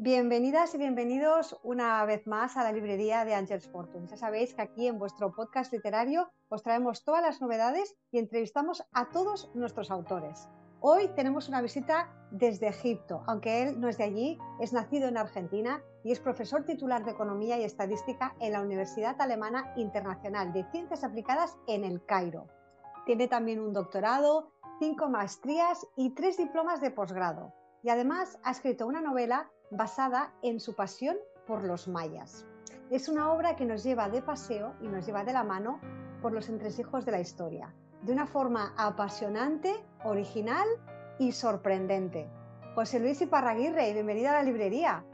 Bienvenidas y bienvenidos una vez más a la librería de Angels Fortune. Ya sabéis que aquí en vuestro podcast literario os traemos todas las novedades y entrevistamos a todos nuestros autores. Hoy tenemos una visita desde Egipto, aunque él no es de allí, es nacido en Argentina y es profesor titular de Economía y Estadística en la Universidad Alemana Internacional de Ciencias Aplicadas en El Cairo. Tiene también un doctorado, cinco maestrías y tres diplomas de posgrado. Y además ha escrito una novela basada en su pasión por los mayas. Es una obra que nos lleva de paseo y nos lleva de la mano por los entresijos de la historia, de una forma apasionante, original y sorprendente. José Luis Iparraguirre, bienvenida a la librería.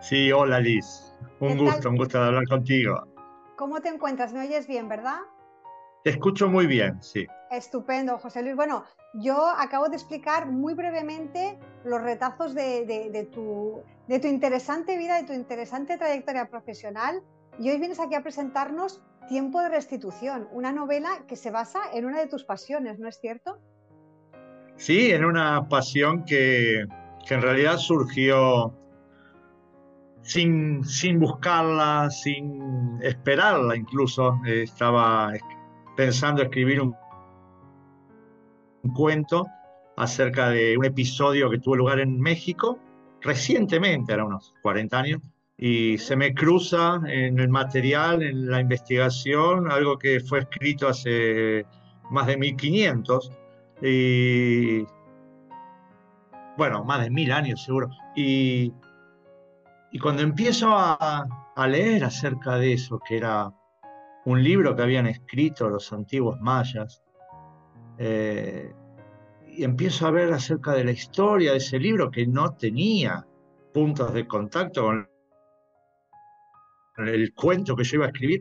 Sí, hola Liz. Un gusto, un gusto de hablar contigo. ¿Cómo te encuentras? ¿Me oyes bien, verdad? Te escucho muy bien, sí. Estupendo, José Luis. Bueno, yo acabo de explicar muy brevemente los retazos de, tu, interesante vida, de tu interesante trayectoria profesional. Y hoy vienes aquí a presentarnos Tiempo de Restitución, una novela que se basa en una de tus pasiones, ¿no es cierto? Sí, en una pasión que, que en realidad surgió sin, buscarla, sin esperarla incluso. estaba pensando escribir un cuento acerca de un episodio que tuvo lugar en México recientemente, era unos 40 años, y se me cruza en el material, en la investigación, algo que fue escrito hace más de 1500 y bueno, más de mil años seguro. Y, y cuando empiezo a, a, leer acerca de eso, que era un libro que habían escrito los antiguos mayas, eh, y empiezo a ver acerca de la historia de ese libro que no tenía puntos de contacto con el cuento que yo iba a escribir,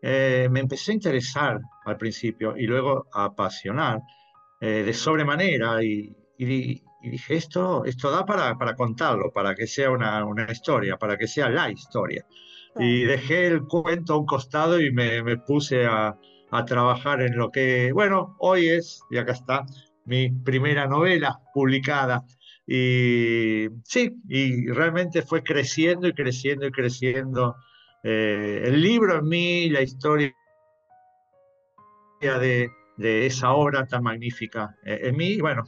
eh, me empecé a interesar al principio y luego a apasionar eh, de sobremanera y, dije, esto, esto da para, para contarlo, para que sea una, una, historia, para que sea la historia. Y dejé el cuento a un costado y me, me puse a, a, trabajar en lo que, bueno, hoy es, y acá está, mi primera novela publicada. Y sí, y realmente fue creciendo y creciendo y creciendo eh, el libro en mí, la historia de, de esa obra tan magnífica eh, en mí, bueno,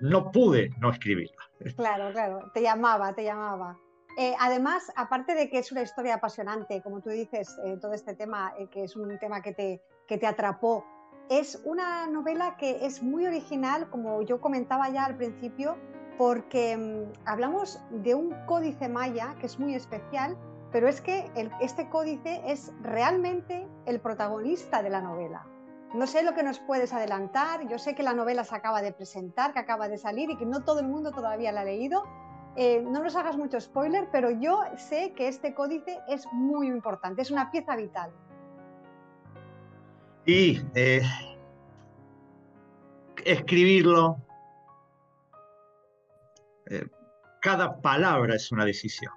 no pude no escribirla. Claro, claro, te llamaba, te llamaba. Eh, además, aparte de que es una historia apasionante, como tú dices, todo este tema, que es un tema que te, que te atrapó, es una novela que es muy original, como yo comentaba ya al principio, porque mm, hablamos de un códice maya que es muy especial pero es que este códice es realmente el protagonista de la novela. No sé lo que nos puedes adelantar, yo sé que la novela se acaba de presentar, que acaba de salir y que no todo el mundo todavía la ha leído. Eh, no nos hagas mucho spoiler, pero yo sé que este códice es muy importante, es una pieza vital. Y eh, escribirlo, eh, cada palabra es una decisión.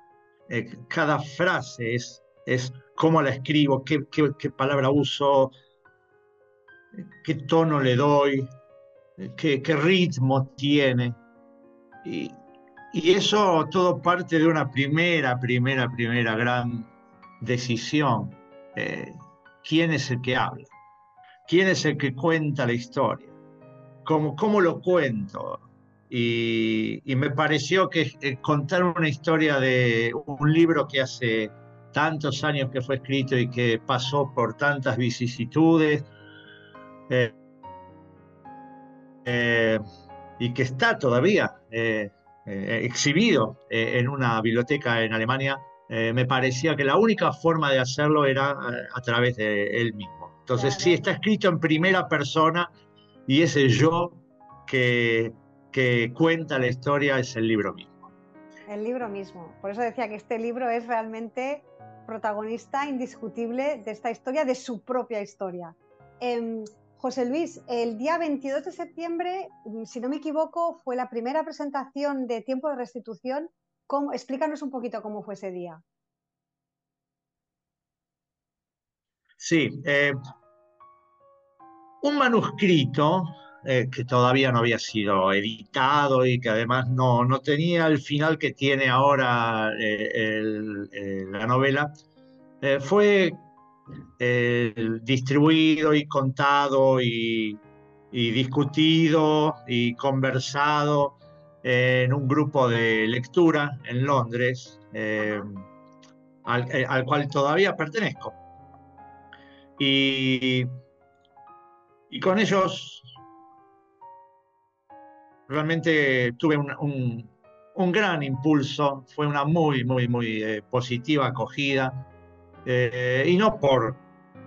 Eh, cada frase es, es cómo la escribo, qué, palabra uso, qué tono le doy, qué, ritmo tiene. Y, eso todo parte de una primera, primera, primera gran decisión. ¿Quién es el que habla? ¿Quién es el que cuenta la historia? ¿Cómo, cómo lo cuento? Y, me pareció que eh, contar una historia de un libro que hace tantos años que fue escrito y que pasó por tantas vicisitudes eh, eh, y que está todavía exhibido en una biblioteca en Alemania, me parecía que la única forma de hacerlo era a, través de él mismo. Entonces, sí, está escrito en primera persona y ese yo que que cuenta la historia es el libro mismo. El libro mismo. Por eso decía que este libro es realmente protagonista indiscutible de esta historia, de su propia historia. Em, José Luis, el día 22 de septiembre, si no me equivoco, fue la primera presentación de Tiempo de Restitución. ¿Cómo? Explícanos un poquito cómo fue ese día. Sí, eh, un manuscrito eh, que todavía no había sido editado y que además no, no tenía el final que tiene ahora eh, la novela, fue distribuido y contado y, y, discutido y conversado en un grupo de lectura en Londres, al, al cual todavía pertenezco. Y, y con ellos realmente tuve un, un, gran impulso, fue una muy, muy, muy eh, positiva acogida, eh, y no por,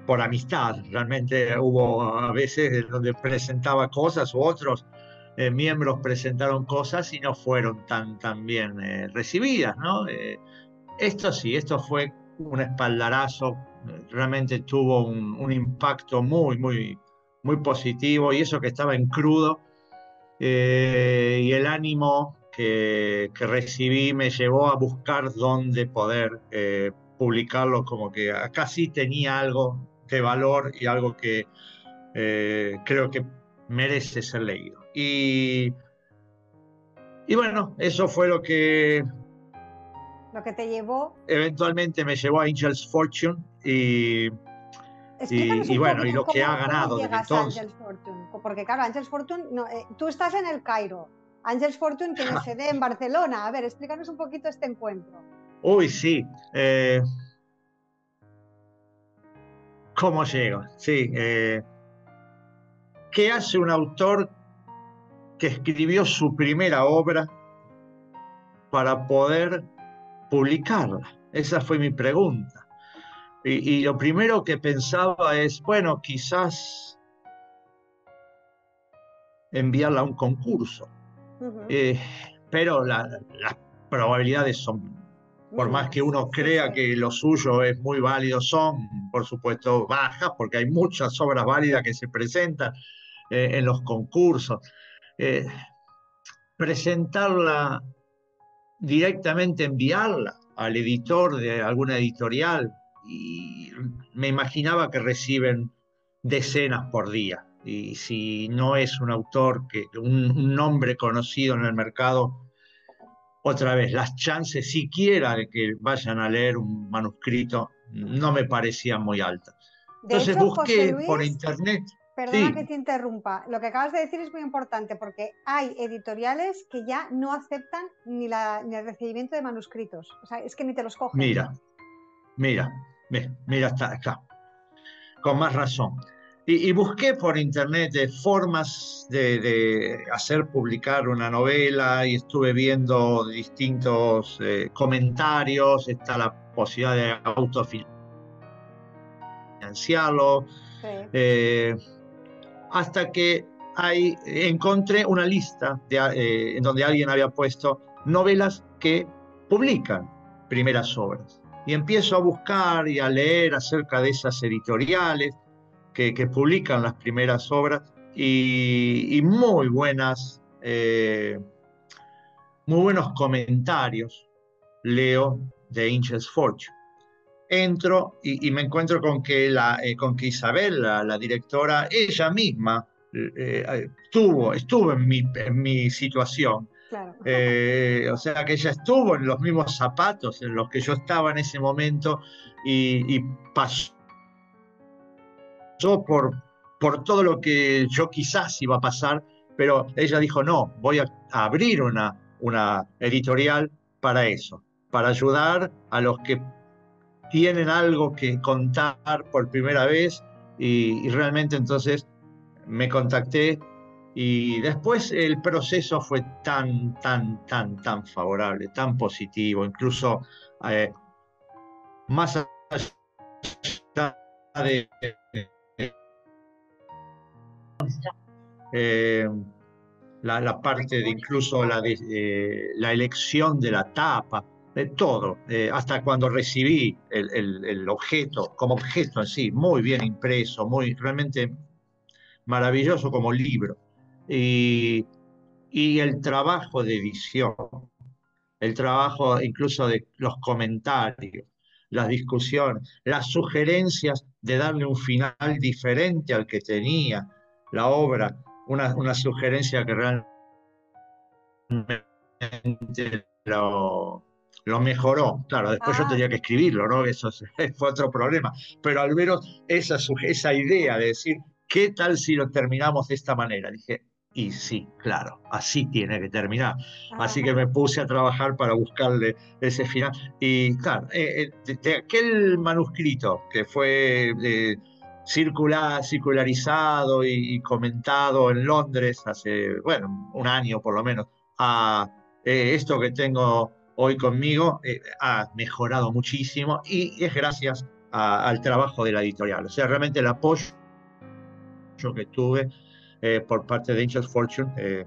por amistad, realmente hubo a veces donde presentaba cosas u otros eh, miembros presentaron cosas y no fueron tan, tan bien recibidas, ¿no? esto sí, esto fue un espaldarazo. Realmente tuvo un, impacto muy, muy, muy positivo y eso que estaba en crudo eh, y el ánimo que, recibí me llevó a buscar dónde poder eh, publicarlo, como que acá sí tenía algo de valor y algo que eh, creo que merece ser leído. Y, y bueno, eso fue lo que lo que te llevó. Eventualmente me llevó a Angel's Fortune y, y, bueno, y lo que ha ganado desde entonces. Fortune? Porque claro, Angels Fortune, eh, tú estás en el Cairo, Angels Fortune tiene sede en Barcelona. A ver, explícanos un poquito este encuentro. Uy, sí. Eh, ¿Cómo llego? Sí. Eh, ¿Qué hace un autor que escribió su primera obra para poder publicarla? Esa fue mi pregunta. Y, lo primero que pensaba es, bueno, quizás enviarla a un concurso. Eh, pero las probabilidades son, por más que uno crea que lo suyo es muy válido, son, por supuesto, bajas, porque hay muchas obras válidas que se presentan eh, en los concursos. Eh, presentarla directamente, enviarla al editor de alguna editorial, y me imaginaba que reciben decenas por día. Y si no es un autor, que un, nombre conocido en el mercado, otra vez, las chances siquiera de que vayan a leer un manuscrito no me parecían muy altas. Entonces busqué por internet. Perdona que te interrumpa. Lo que acabas de decir es muy importante porque hay editoriales que ya no aceptan ni, la, ni el recibimiento de manuscritos. O sea, es que ni te los cogen. Mira, mira, mira, está acá. Con más razón. Y, busqué por internet formas de, hacer publicar una novela y estuve viendo distintos eh, comentarios. Está la posibilidad de autofinanciarlo. Eh, hasta que ahí encontré una lista eh, en donde alguien había puesto novelas que publican primeras obras y empiezo a buscar y a leer acerca de esas editoriales que, publican las primeras obras y, muy buenas, eh, muy buenos comentarios leo de Angel's Fortune. Entro y, me encuentro con que, la, eh, con que Isabel, la, directora, ella misma eh, estuvo, estuvo en mi, en mi situación eh, o sea que ella estuvo en los mismos zapatos en los que yo estaba en ese momento y, pasó por, por todo lo que yo quizás iba a pasar, pero ella dijo, no, voy a abrir una, una editorial para eso, para ayudar a los que tienen algo que contar por primera vez y realmente entonces me contacté y después el proceso fue tan, tan, tan, tan favorable, tan positivo, incluso eh, más allá de eh, la, parte de incluso la, eh, la elección de la tapa, de todo, hasta cuando recibí el, el, el, objeto, como objeto en sí, muy bien impreso, muy realmente maravilloso como libro y, el trabajo de edición, el trabajo incluso de los comentarios, las discusiones, las sugerencias de darle un final diferente al que tenía la obra, una, una sugerencia que realmente lo, lo mejoró. Claro, después yo Ah. tenía que escribirlo, ¿no? Eso es- fue otro problema. Pero al menos esa, esa idea de decir, ¿qué tal si lo terminamos de esta manera? Dije, y sí, claro, así tiene que terminar. Así que Ajá. me puse a trabajar para buscarle ese final. Y claro, eh, eh, de, de aquel manuscrito que fue eh, circular, circularizado y, y comentado en Londres hace, bueno, un año por lo menos, a eh, esto que tengo hoy conmigo ha mejorado muchísimo y es gracias a- al trabajo de la editorial. O sea, realmente el apoyo que tuve eh, por parte de Angels Fortune eh,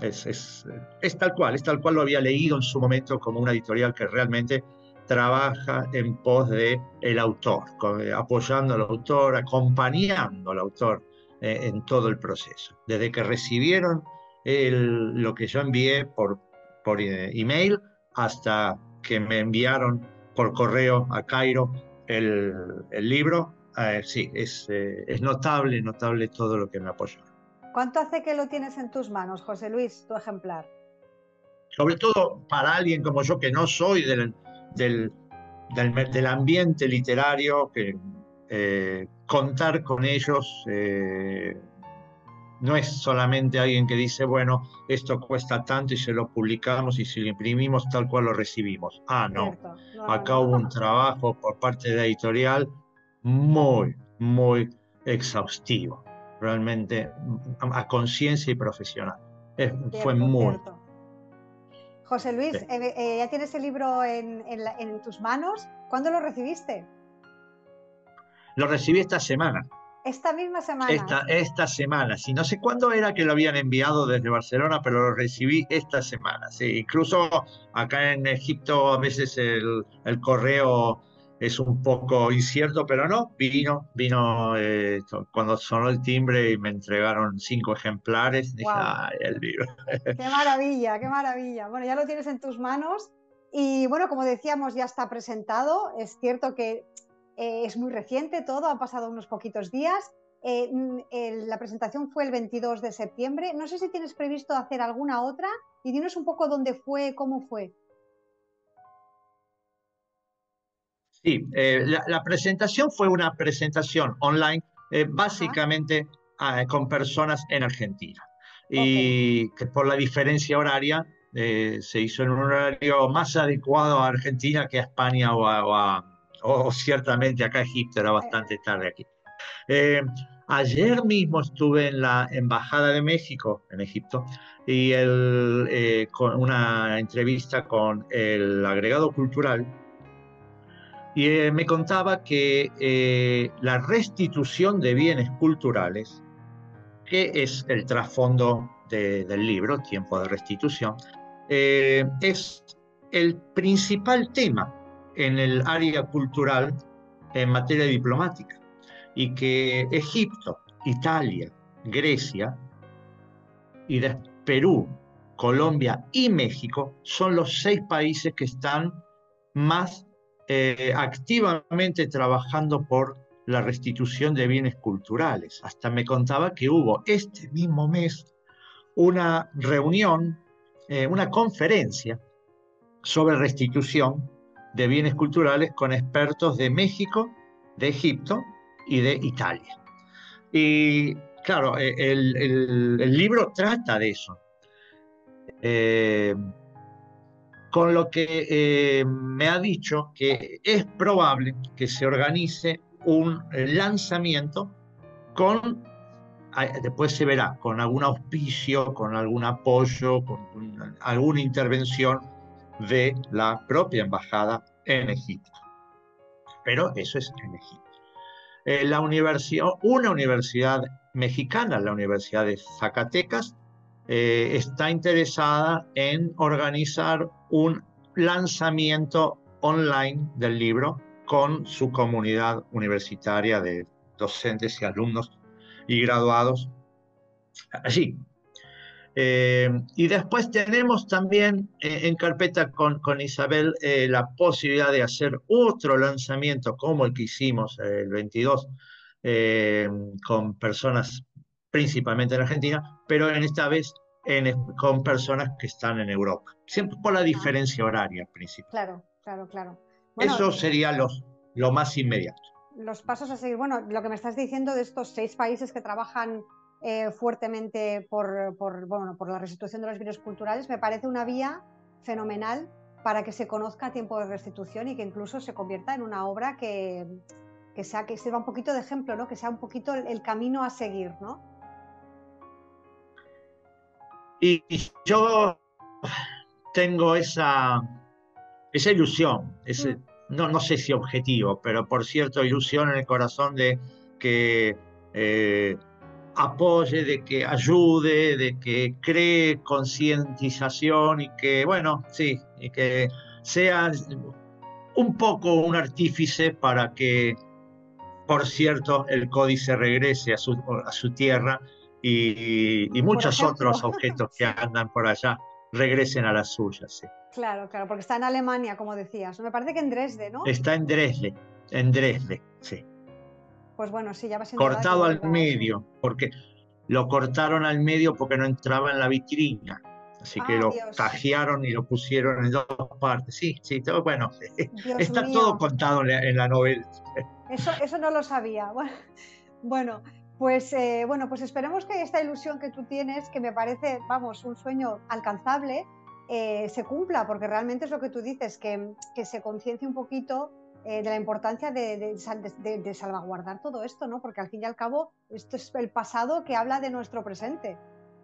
es, es, es tal cual, es tal cual lo había leído en su momento como una editorial que realmente trabaja en pos de el autor, eh, apoyando al autor, acompañando al autor eh, en todo el proceso. Desde que recibieron el- lo que yo envié por, por eh, email hasta que me enviaron por correo a Cairo el, el libro, eh, sí, es, eh, es notable, notable todo lo que me apoyaron. ¿Cuánto hace que lo tienes en tus manos, José Luis, tu ejemplar? sobre todo para alguien como yo que no soy del, del, del, del ambiente literario, que eh, contar con ellos eh, no es solamente alguien que dice, bueno, esto cuesta tanto y se lo publicamos y si lo imprimimos tal cual lo recibimos. Ah, no. Cierto. No, no, Acá no. hubo un trabajo por parte de la editorial muy, muy exhaustivo, realmente a, a conciencia y profesional. Es- fue muy, cierto. José Luis, Sí. eh, eh, ya tienes el libro en, en la- en tus manos. ¿Cuándo lo recibiste? Lo recibí esta semana, Esta misma semana. esta, esta semana. Sí, no sé cuándo era que lo habían enviado desde Barcelona, pero lo recibí esta semana. Sí, incluso acá en Egipto a veces el, el correo es un poco incierto, pero no, vino, vino eh, cuando sonó el timbre y me entregaron cinco ejemplares. Dije, Guau. ay, el libro. Qué maravilla, qué maravilla. Bueno, ya lo tienes en tus manos y bueno, como decíamos, ya está presentado. Es cierto que eh, es muy reciente todo, han pasado unos poquitos días. Eh, mm, el- la presentación fue el 22 de septiembre. No sé si tienes previsto hacer alguna otra y dinos un poco dónde fue, cómo fue. Sí, eh, la, la presentación fue una presentación online, eh, básicamente ah, con personas en Argentina. Y que por la diferencia horaria eh, se hizo en un horario más adecuado a Argentina que a España o, a- o a- o ciertamente acá a Egipto, era bastante tarde aquí. Eh, ayer mismo estuve en la Embajada de México en Egipto y el, eh, con una entrevista con el agregado cultural y eh, me contaba que eh, la restitución de bienes culturales, que es el trasfondo de- del libro, Tiempo de Restitución, eh, es el principal tema en el área cultural en materia diplomática y que Egipto, Italia, Grecia y Perú, Colombia y México son los seis países que están más eh, activamente trabajando por la restitución de bienes culturales. Hasta me contaba que hubo este mismo mes una reunión, eh, una conferencia sobre restitución de bienes culturales con expertos de México, de Egipto y de Italia. Y claro, eh, el, libro trata de eso. Con lo que eh, me ha dicho que es probable que se organice un lanzamiento con, ah, después se verá, con algún auspicio, con algún apoyo, con un- alguna intervención de la propia embajada en Egipto. Pero eso es en Egipto. Eh, la una universidad mexicana, la Universidad de Zacatecas, eh, está interesada en organizar un lanzamiento online del libro con su comunidad universitaria de docentes y alumnos y graduados allí. Eh, y después tenemos también eh, en carpeta con, con Isabel la posibilidad de hacer otro lanzamiento como el que hicimos el 22 eh, con personas principalmente en Argentina, pero en esta vez con personas que están en Europa, siempre por la diferencia horaria principal. Claro, claro, claro. Eso sería los, lo más inmediato. Los pasos a seguir. Bueno, lo que me estás diciendo de estos seis países que trabajan eh, fuertemente por, por, bueno, por la restitución de los bienes culturales me parece una vía fenomenal para que se conozca a tiempo de restitución y que incluso se convierta en una obra que, que, sea, que sirva un poquito de ejemplo, ¿no? que sea un poquito el, camino a seguir. ¿no? Y, yo tengo esa, esa ilusión, ese, mm. no, no sé si objetivo, pero por cierto, ilusión en el corazón de que eh, apoye, de que ayude, de que cree concientización y que, bueno, sí, y que sea un poco un artífice para que, por cierto, el códice regrese a su, a su tierra y, muchos otros objetos que andan por allá regresen a las suyas. Claro, claro, porque está en Alemania, como decías. Me parece que en Dresde, ¿no? Está en Dresde, en Dresde, sí. Pues bueno, sí, ya va Cortado al medio, porque lo cortaron al medio porque no entraba en la vitrina. Así que lo tajearon y lo pusieron en dos partes. Sí, sí, todo, bueno, está todo contado en la, novela. Eso, eso no lo sabía. Bueno, pues, eh, bueno, pues esperemos que esta ilusión que tú tienes, que me parece, vamos, un sueño alcanzable, eh, se cumpla, porque realmente es lo que tú dices, que, que se conciencie un poquito eh, de la importancia de, salvaguardar todo esto, ¿no? Porque al fin y al cabo esto es el pasado que habla de nuestro presente.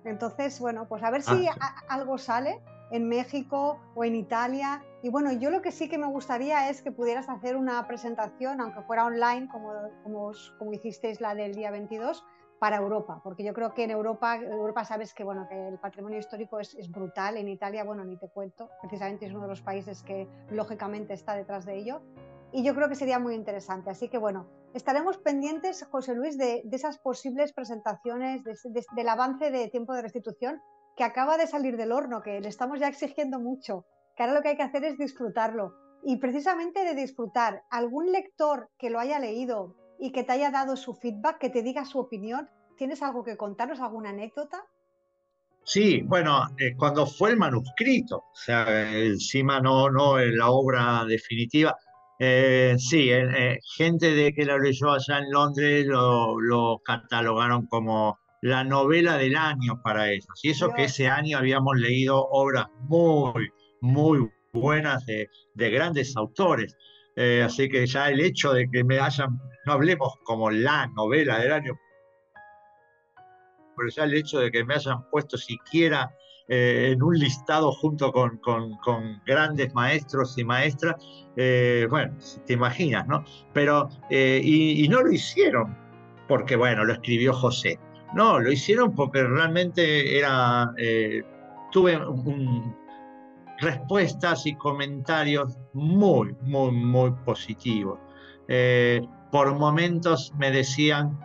Entonces, bueno, pues a ver si ah, algo sale en México o en Italia. Y bueno, yo lo que sí que me gustaría es que pudieras hacer una presentación, aunque fuera online, como, como, hicisteis la del día 22, para Europa, porque yo creo que en Europa, Europa sabes que, bueno, que el patrimonio histórico es, brutal, en Italia, bueno, ni te cuento, precisamente es uno de los países que lógicamente está detrás de ello, y yo creo que sería muy interesante. Así que bueno, estaremos pendientes, José Luis, de, esas posibles presentaciones, del avance de tiempo de restitución que acaba de salir del horno, que le estamos ya exigiendo mucho, que ahora lo que hay que hacer es disfrutarlo. Y precisamente de disfrutar, algún lector que lo haya leído y que te haya dado su feedback, que te diga su opinión, ¿tienes algo que contarnos, alguna anécdota? Sí, bueno, eh, cuando fue el manuscrito, o sea, encima no, no la obra definitiva, eh, sí, eh, gente de que lo leyó allá en Londres lo, catalogaron como la novela del año para ellos. Y eso que ese año habíamos leído obras muy, muy buenas de, grandes autores. Eh, así que ya el hecho de que me hayan, no hablemos como la novela del año, pero ya el hecho de que me hayan puesto siquiera eh, en un listado junto con, con, grandes maestros y maestras, eh, bueno, te imaginas, ¿no? Pero, eh, y, no lo hicieron porque, bueno, lo escribió José. No, lo hicieron porque realmente era, tuve respuestas y comentarios muy, muy, muy positivos. por momentos me decían,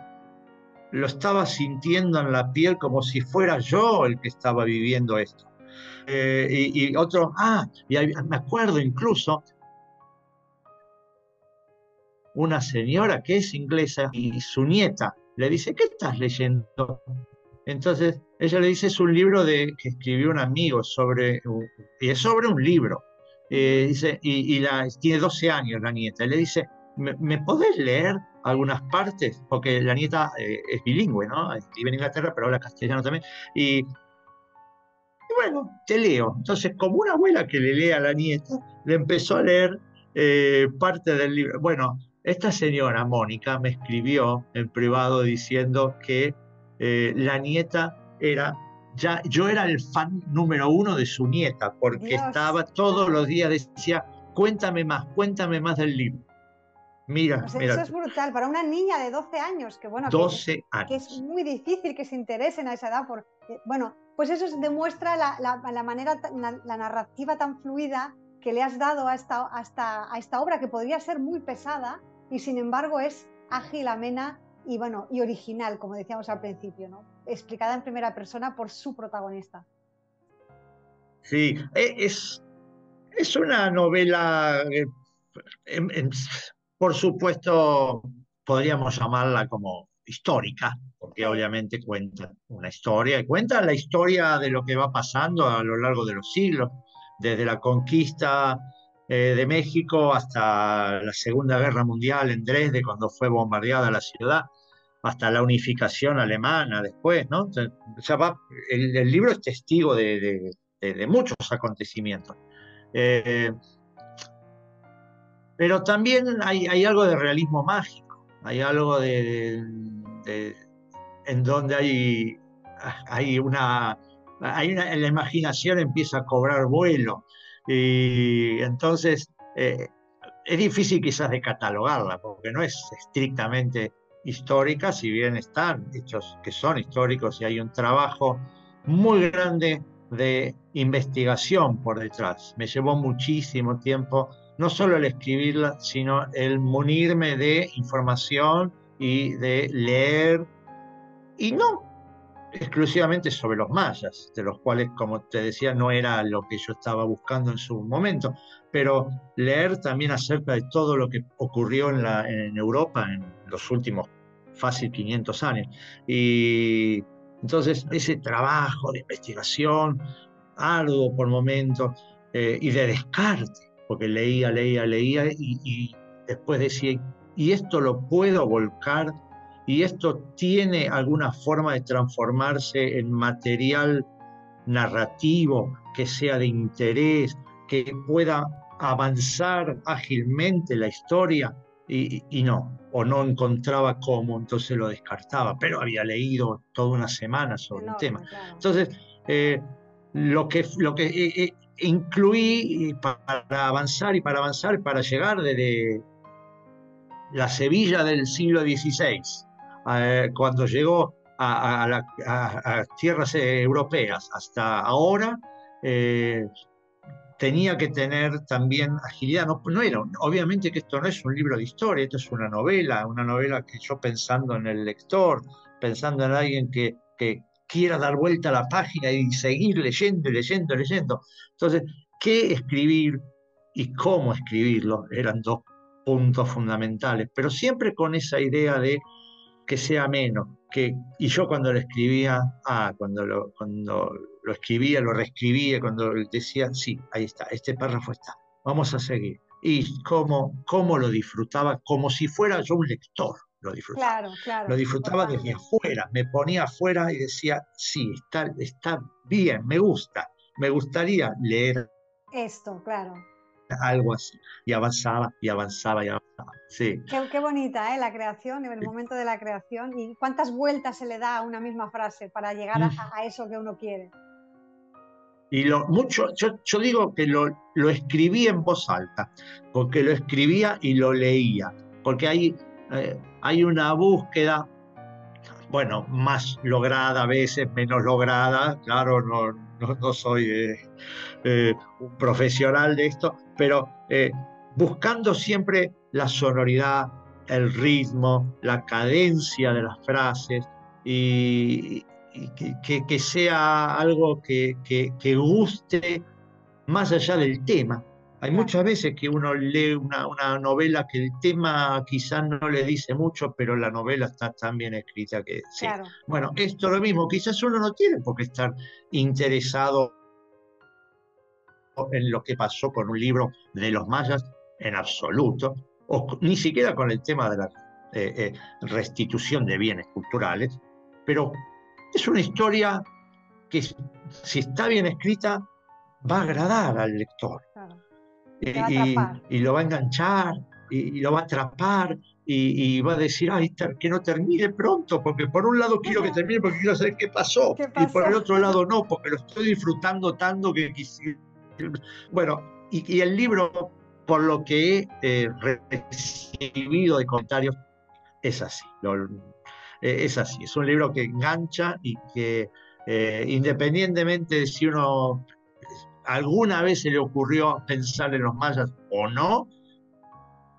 lo estaba sintiendo en la piel como si fuera yo el que estaba viviendo esto. Eh, y, otro, ah, y me acuerdo incluso una señora que es inglesa y su nieta le dice, ¿qué estás leyendo? Entonces ella le dice, es un libro de, que escribió un amigo sobre, y es sobre un libro. Eh, dice, y, la, tiene 12 años la nieta. le dice, ¿me, podés leer algunas partes? Porque la nieta eh, es bilingüe, ¿no? Vive en Inglaterra, pero habla castellano también. Y, bueno, te leo. Entonces, como una abuela que le lee a la nieta, le empezó a leer eh, parte del libro. Bueno, esta señora, Mónica, me escribió en privado diciendo que eh, la nieta era ya, yo era el fan número uno de su nieta, porque estaba todos los días, decía, cuéntame más, cuéntame más del libro. Mira, pues Eso es brutal. Para una niña de 12 años, que bueno, 12 que, es muy difícil que se interesen a esa edad. Por, bueno, pues eso demuestra la, la, manera, la, narrativa tan fluida que le has dado a esta, a esta obra, que podría ser muy pesada y sin embargo es ágil, amena y, bueno, y original, como decíamos al principio, ¿no? explicada en primera persona por su protagonista. Sí, e, es, es una novela eh, por supuesto, podríamos llamarla como histórica, porque obviamente cuentan una historia, y cuentan la historia de lo que va pasando a lo largo de los siglos, desde la conquista eh, de México hasta la Segunda Guerra Mundial en Dresde, cuando fue bombardeada la ciudad, hasta la unificación alemana después, ¿no? el, libro es testigo de, muchos acontecimientos. Eh, pero también hay, algo de realismo mágico, hay algo de, en donde hay, hay una, hay una, la imaginación empieza a cobrar vuelo y entonces eh, es difícil quizás de catalogarla porque no es estrictamente histórica, si bien están hechos que son históricos y hay un trabajo muy grande de investigación por detrás. Me llevó muchísimo tiempo no solo el escribirla, sino el munirme de información y de leer, y no exclusivamente sobre los mayas, de los cuales, como te decía, no era lo que yo estaba buscando en su momento, pero leer también acerca de todo lo que ocurrió en, Europa en los últimos fácil 500 años. Y entonces ese trabajo de investigación, arduo por momentos, eh, y de descarte, porque leía, leía, leía y, después decía, ¿y esto lo puedo volcar? ¿Y esto tiene alguna forma de transformarse en material narrativo que sea de interés, que pueda avanzar ágilmente la historia? Y, no, o no encontraba cómo, entonces lo descartaba, pero había leído toda una semana sobre el tema. Entonces, eh, lo que, lo que eh, eh, incluí para avanzar y para avanzar, para llegar desde la Sevilla del siglo XVI, cuando llegó a, las tierras europeas hasta ahora, eh, tenía que tener también agilidad. No, no, era, obviamente que esto no es un libro de historia, esto es una novela, una novela que yo pensando en el lector, pensando en alguien que, que, quiera dar vuelta a la página y seguir leyendo y leyendo, leyendo. Entonces, ¿qué escribir y cómo escribirlo? Eran dos puntos fundamentales, pero siempre con esa idea de que sea menos. Que, y yo cuando lo escribía, ah, cuando lo, cuando lo escribía, lo reescribía, cuando decía, sí, ahí está, este párrafo está, vamos a seguir. Y cómo, cómo lo disfrutaba, como si fuera yo un lector lo disfrutaba. Claro, claro, lo disfrutaba desde afuera, me ponía afuera y decía, sí, está, está bien, me gusta, me gustaría leer. Esto, claro. Algo así. Y avanzaba, y avanzaba, y avanzaba. Sí. Qué, bonita, ¿eh? La creación, el momento de la creación. Y cuántas vueltas se le da a una misma frase para llegar a, mm. eso que uno quiere. Y lo, mucho, yo, yo digo que lo, lo escribí en voz alta, porque lo escribía y lo leía, porque hay, eh, hay una búsqueda, bueno, más lograda a veces, menos lograda, claro, no, no, soy eh, eh, un profesional de esto, pero buscando siempre la sonoridad, el ritmo, la cadencia de las frases y, que, sea algo que, que, guste más allá del tema. Hay muchas veces que uno lee una, una, novela que el tema quizás no le dice mucho, pero la novela está tan bien escrita que sí. Bueno, esto es lo mismo, quizás uno no tiene por qué estar interesado en lo que pasó con un libro de los mayas en absoluto, o ni siquiera con el tema de la eh, eh, restitución de bienes culturales, pero es una historia que si está bien escrita va a agradar al lector. Y, lo va a enganchar, y, lo va a atrapar, y, va a decir, ay, que no termine pronto, porque por un lado quiero que termine porque quiero saber qué pasó, y por el otro lado no, porque lo estoy disfrutando tanto que quisiera. Bueno, y, el libro, por lo que he eh, recibido de comentarios, es así. Eh, es así, es un libro que engancha y que eh, independientemente de si uno alguna vez se le ocurrió pensar en los mayas o no,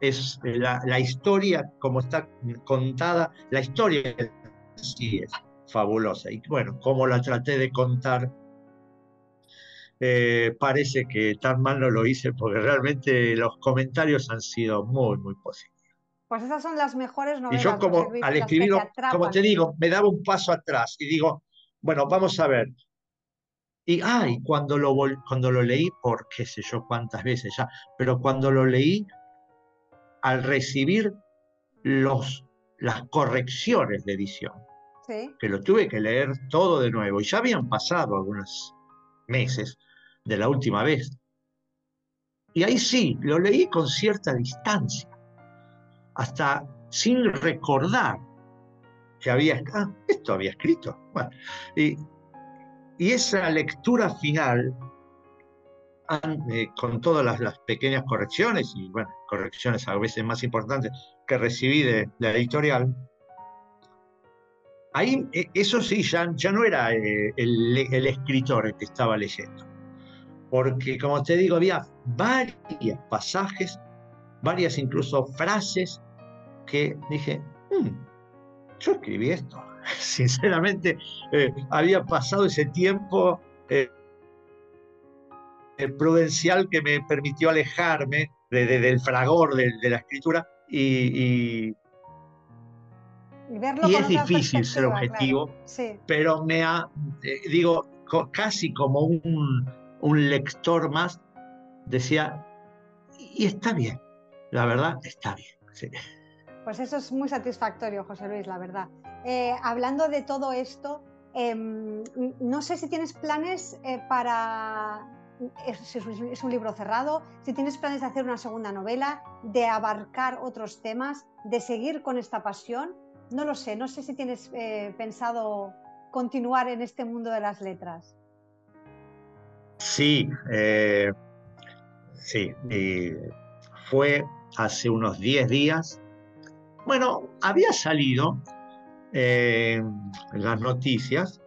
es la, historia como está contada, la historia sí es fabulosa. Y bueno, como la traté de contar, eh, parece que tan mal no lo hice porque realmente los comentarios han sido muy, muy positivos. Pues esas son las mejores novelas. Y yo como al escribirlo, como te digo, me daba un paso atrás y digo, bueno, vamos a ver. Y ay, cuando lo, cuando lo leí, por qué sé yo cuántas veces ya, pero cuando lo leí, al recibir los, las correcciones de edición, que lo tuve que leer todo de nuevo, y ya habían pasado algunos meses de la última vez. Y ahí sí, lo leí con cierta distancia hasta sin recordar que había, ah, esto había escrito. Bueno, y, esa lectura final, eh, con todas las, pequeñas correcciones, y bueno, correcciones a veces más importantes que recibí de, la editorial, ahí e, eso sí, ya, ya no era eh, el, el, escritor el que estaba leyendo, porque como te digo, había varios pasajes, varias incluso frases que dije, hmm, yo escribí esto. Sinceramente, eh, había pasado ese tiempo eh, prudencial que me permitió alejarme del fragor de, la escritura y, y, es difícil ser objetivo, pero me ha, eh, digo, casi como un, un lector más, decía, y está bien, la verdad está bien. Sí. Pues eso es muy satisfactorio, José Luis, la verdad. Eh, hablando de todo esto, em, no sé si tienes planes eh, para... Es, un libro cerrado, si tienes planes de hacer una segunda novela, de abarcar otros temas, de seguir con esta pasión, no lo sé, no sé si tienes eh, pensado continuar en este mundo de las letras. Sí, sí, fue hace unos 10 días bueno, había salido eh, las noticias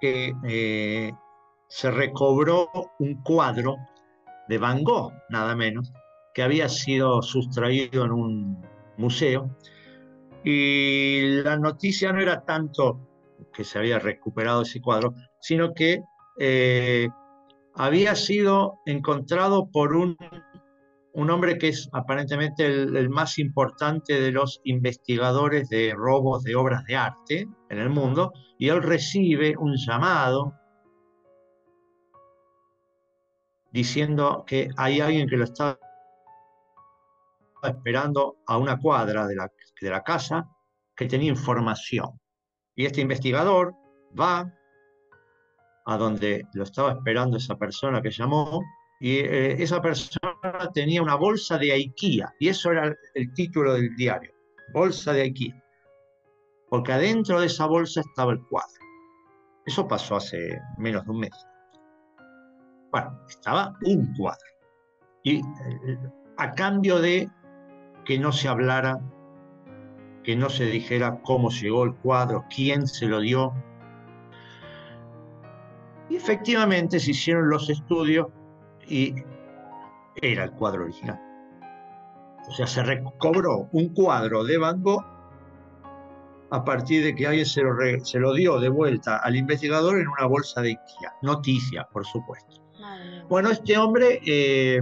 que eh, se recobró un cuadro de Van Gogh, nada menos, que había sido sustraído en un museo. Y la noticia no era tanto que se había recuperado ese cuadro, sino que eh, había sido encontrado por un un hombre que es aparentemente el, más importante de los investigadores de robos de obras de arte en el mundo, y él recibe un llamado diciendo que hay alguien que lo está esperando a una cuadra de la, de la casa que tenía información. Y este investigador va a donde lo estaba esperando esa persona que llamó y eh, esa persona tenía una bolsa de IKEA, y eso era el título del diario, bolsa de IKEA, porque adentro de esa bolsa estaba el cuadro. Eso pasó hace menos de un mes. Bueno, estaba un cuadro. Y eh, a cambio de que no se hablara, que no se dijera cómo llegó el cuadro, quién se lo dio. Y efectivamente se hicieron los estudios y era el cuadro original. O sea, se recobró un cuadro de Van Gogh a partir de que alguien se lo, se lo dio de vuelta al investigador en una bolsa de IKEA. Noticia, por supuesto. Bueno, este hombre, eh,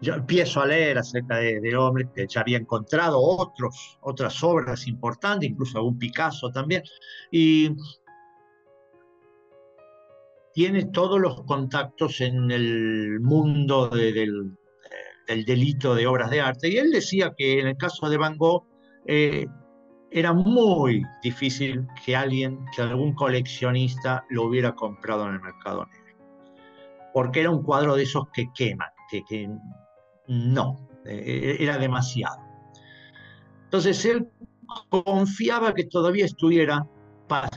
yo empiezo a leer acerca del de hombre que ya había encontrado otros, otras obras importantes, incluso algún Picasso también, y tiene todos los contactos en el mundo del, delito de obras de arte. Y él decía que en el caso de Van Gogh eh, era muy difícil que alguien, que algún coleccionista lo hubiera comprado en el mercado negro. Porque era un cuadro de esos que queman, que, no, eh, era demasiado. Entonces él confiaba que todavía estuviera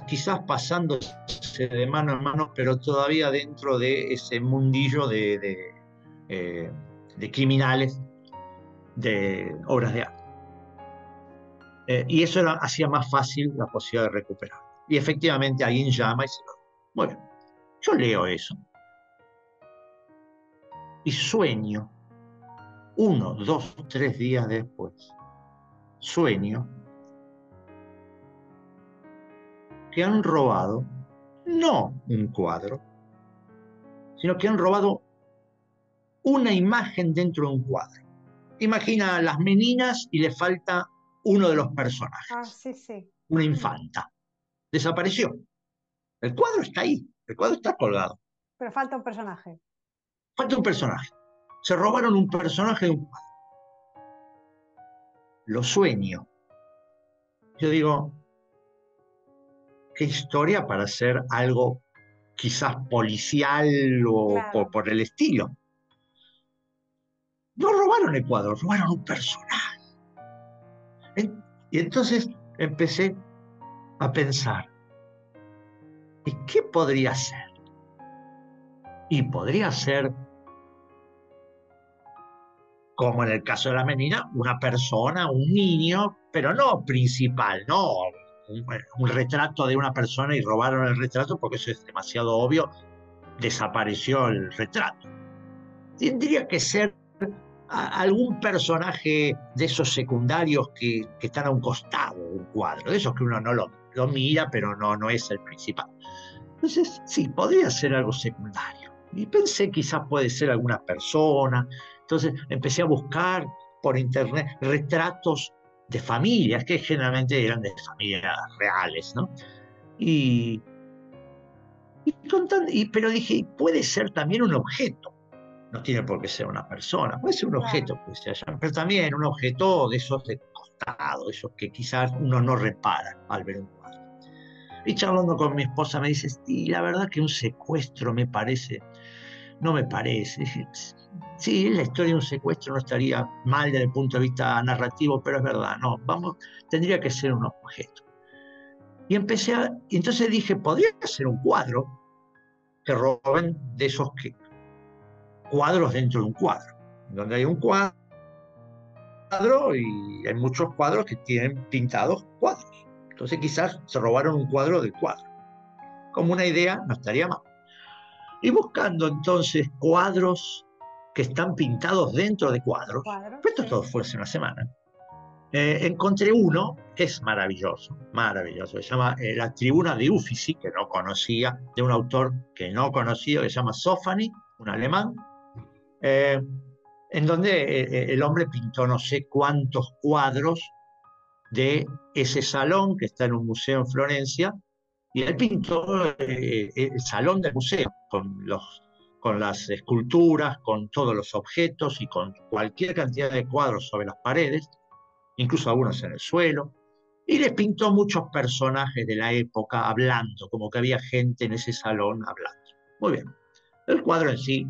quizás pasándose de mano a mano, pero todavía dentro de ese mundillo de, eh, criminales de obras de arte. Eh, y eso hacía más fácil la posibilidad de recuperar. Y efectivamente alguien llama y se. Bueno, yo leo eso. Y sueño, uno, dos, tres días después, sueño que han robado no un cuadro, sino que han robado una imagen dentro de un cuadro. imagina las meninas y le falta uno de los personajes. Ah, sí, sí. Una infanta. Desapareció. El cuadro está ahí, el cuadro está colgado. Pero falta un personaje. Falta un personaje. Se robaron un personaje de un cuadro. Lo sueño. Yo digo, qué historia para hacer algo quizás policial o por, el estilo. No robaron el cuadro, robaron un personaje. Y entonces empecé a pensar, ¿y qué podría ser? Y podría ser, como en el caso de la menina, una persona, un niño, pero no principal, no un, retrato de una persona y robaron el retrato porque eso es demasiado obvio, desapareció el retrato. Tendría que ser algún personaje de esos secundarios que, están a un costado de un cuadro, de esos que uno no lo, lo mira, pero no, no es el principal. Entonces, sí, podría ser algo secundario. Y pensé quizás puede ser alguna persona. Entonces empecé a buscar por internet retratos de familias, que generalmente eran de familias reales, ¿no? Y, y, pero dije, puede ser también un objeto, no tiene por qué ser una persona, puede ser un objeto, pues, pero también un objeto de esos de costado, esos que quizás uno no repara al ver un cuadro. Y charlando con mi esposa me dice, y la verdad que un secuestro me parece, no me parece. Sí, la historia de un secuestro no estaría mal desde el punto de vista narrativo, pero es verdad, no, vamos, tendría que ser un objeto. Y empecé a, y entonces dije, podría ser un cuadro que roben de esos que, cuadros dentro de un cuadro, donde hay un cuadro y hay muchos cuadros que tienen pintados cuadros. Entonces quizás se robaron un cuadro del cuadro. Como una idea, no estaría mal. Y buscando entonces cuadros que están pintados dentro de cuadros, esto todo fue hace una semana, eh, encontré uno que es maravilloso, maravilloso, se llama eh, La Tribuna de Uffizi, que no conocía, de un autor que no conocía, que se llama Sofani, un alemán, eh, en donde el hombre pintó no sé cuántos cuadros de ese salón que está en un museo en Florencia, y él pintó el salón del museo con los con las esculturas, con todos los objetos y con cualquier cantidad de cuadros sobre las paredes, incluso algunos en el suelo, y les pintó muchos personajes de la época hablando, como que había gente en ese salón hablando. Muy bien. El cuadro en sí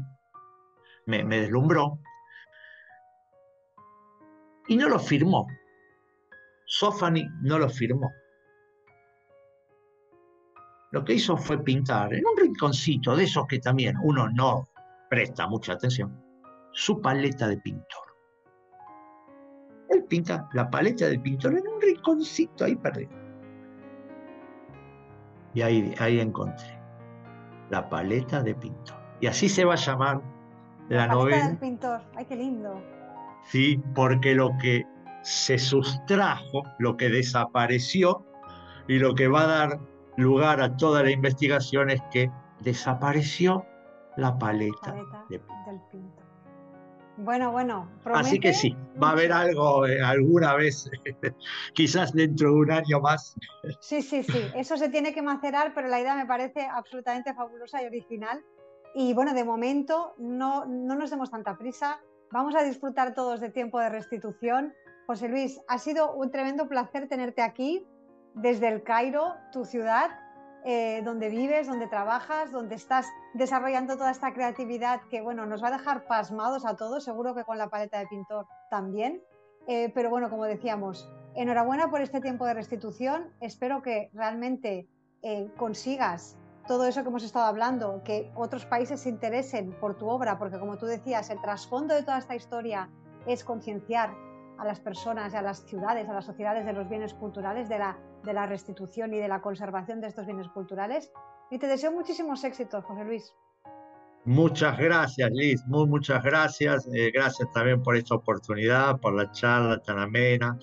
me, me deslumbró y no lo firmó. Sofani no lo firmó lo que hizo fue pintar en un rinconcito de esos que también uno no presta mucha atención, su paleta de pintor. Él pinta la paleta de pintor en un rinconcito ahí perdido. Y ahí, ahí encontré la paleta de pintor. Y así se va a llamar la, la novela. del pintor, ay, qué lindo. Sí, porque lo que se sustrajo, lo que desapareció y lo que va a dar lugar a toda la investigación es que desapareció la paleta, del. Bueno, bueno. Así que sí, va a haber algo eh, alguna vez, quizás dentro de un año más. Sí, sí, sí, eso se tiene que macerar, pero la idea me parece absolutamente fabulosa y original. Y bueno, de momento no, no nos demos tanta prisa, vamos a disfrutar todos de tiempo de restitución. José Luis, ha sido un tremendo placer tenerte aquí desde el Cairo, tu ciudad, eh, donde vives, donde trabajas, donde estás desarrollando toda esta creatividad que bueno, nos va a dejar pasmados a todos, seguro que con la paleta de pintor también. Eh, pero bueno, como decíamos, enhorabuena por este tiempo de restitución. Espero que realmente eh, consigas todo eso que hemos estado hablando, que otros países se interesen por tu obra, porque como tú decías, el trasfondo de toda esta historia es concienciar a las personas, a las ciudades, a las sociedades de los bienes culturales, de la de la restitución y de la conservación de estos bienes culturales. Y te deseo muchísimos éxitos, José Luis. Muchas gracias, Liz, muy, muchas gracias. Eh, gracias también por esta oportunidad, por la charla tan amena.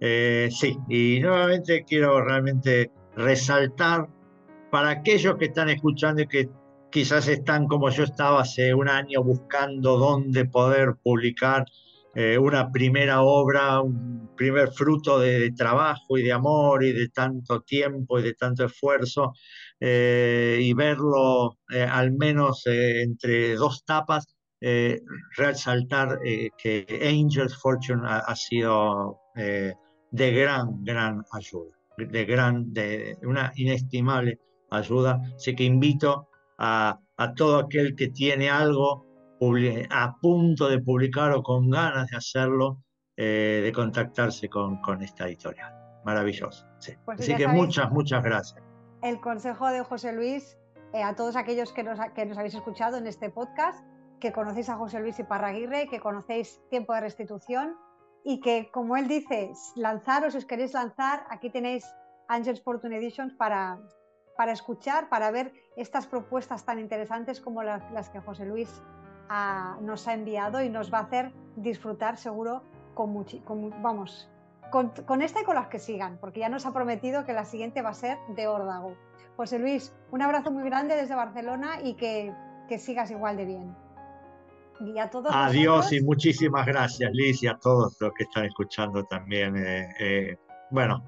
Eh, sí, y nuevamente quiero realmente resaltar para aquellos que están escuchando y que quizás están como yo estaba hace un año buscando dónde poder publicar eh, una primera obra, un primer fruto de, trabajo y de amor y de tanto tiempo y de tanto esfuerzo, eh, y verlo al menos entre dos tapas, resaltar que Angels Fortune ha, sido de gran, gran ayuda, de, gran, una inestimable ayuda. Así que invito a todo aquel que tiene algo a punto de publicar o con ganas de hacerlo, eh, de contactarse con, con, esta editorial. Maravilloso. Pues Así que muchas, muchas gracias. El consejo de José Luis eh, a todos aquellos que nos, que nos habéis escuchado en este podcast, que conocéis a José Luis y Parraguirre, que conocéis Tiempo de Restitución y que, como él dice, lanzaros, si os queréis lanzar, aquí tenéis Angels Fortune Editions para, para escuchar, para ver estas propuestas tan interesantes como las, las que José Luis nos ha enviado y nos va a hacer disfrutar seguro con, vamos, con, esta y con las que sigan, porque ya nos ha prometido que la siguiente va a ser de órdago. José Luis, un abrazo muy grande desde Barcelona y que, sigas igual de bien. Y a todos Adiós y muchísimas gracias, Liz, y a todos los que están escuchando también. Eh, eh, bueno,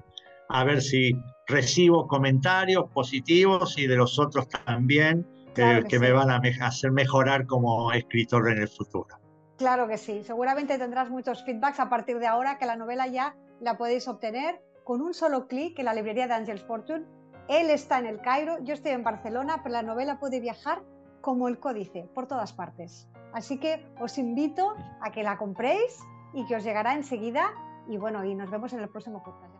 a ver si recibo comentarios positivos y de los otros también que, me van a hacer mejorar como escritor en el futuro. Claro que sí, seguramente tendrás muchos feedbacks a partir de ahora que la novela ya la podéis obtener con un solo clic en la librería de Angels Fortune. Él está en el Cairo, yo estoy en Barcelona, pero la novela puede viajar como el códice por todas partes. Así que os invito a que la compréis y que os llegará enseguida. Y bueno, y nos vemos en el próximo podcast.